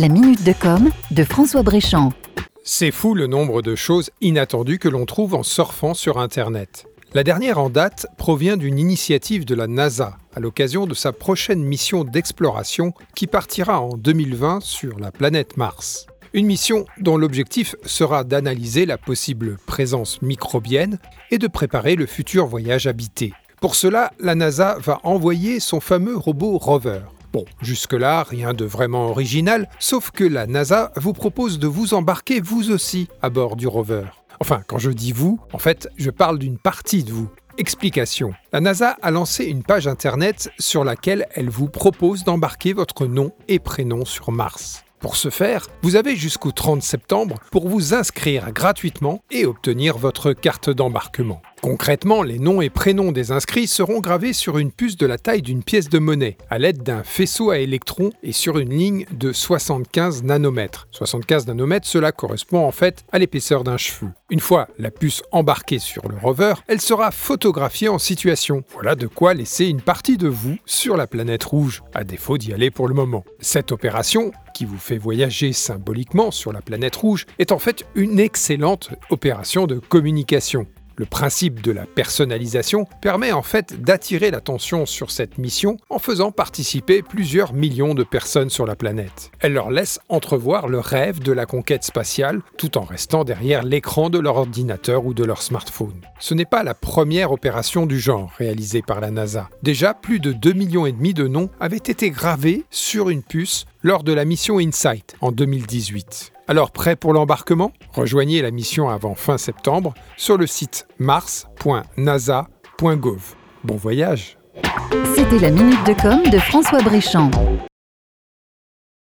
La minute de com de François Bréchamp. C'est fou le nombre de choses inattendues que l'on trouve en surfant sur Internet. La dernière en date provient d'une initiative de la NASA à l'occasion de sa prochaine mission d'exploration qui partira en 2020 sur la planète Mars. Une mission dont l'objectif sera d'analyser la possible présence microbienne et de préparer le futur voyage habité. Pour cela, la NASA va envoyer son fameux robot rover. Bon, jusque-là, rien de vraiment original, sauf que la NASA vous propose de vous embarquer vous aussi à bord du rover. Enfin, quand je dis vous, en fait, je parle d'une partie de vous. Explication. La NASA a lancé une page internet sur laquelle elle vous propose d'embarquer votre nom et prénom sur Mars. Pour ce faire, vous avez jusqu'au 30 septembre pour vous inscrire gratuitement et obtenir votre carte d'embarquement. Concrètement, les noms et prénoms des inscrits seront gravés sur une puce de la taille d'une pièce de monnaie, à l'aide d'un faisceau à électrons et sur une ligne de 75 nanomètres. 75 nanomètres, cela correspond en fait à l'épaisseur d'un cheveu. Une fois la puce embarquée sur le rover, elle sera photographiée en situation. Voilà de quoi laisser une partie de vous sur la planète rouge, à défaut d'y aller pour le moment. Cette opération, qui vous fait voyager symboliquement sur la planète rouge, est en fait une excellente opération de communication. Le principe de la personnalisation permet en fait d'attirer l'attention sur cette mission en faisant participer plusieurs millions de personnes sur la planète. Elle leur laisse entrevoir le rêve de la conquête spatiale tout en restant derrière l'écran de leur ordinateur ou de leur smartphone. Ce n'est pas la première opération du genre réalisée par la NASA. Déjà, plus de 2 millions et demi de noms avaient été gravés sur une puce lors de la mission InSight en 2018. Alors prêt pour l'embarquement? Rejoignez la mission avant fin septembre sur le site mars.nasa.gov. Bon voyage C'était la minute de com de François Bréchamp.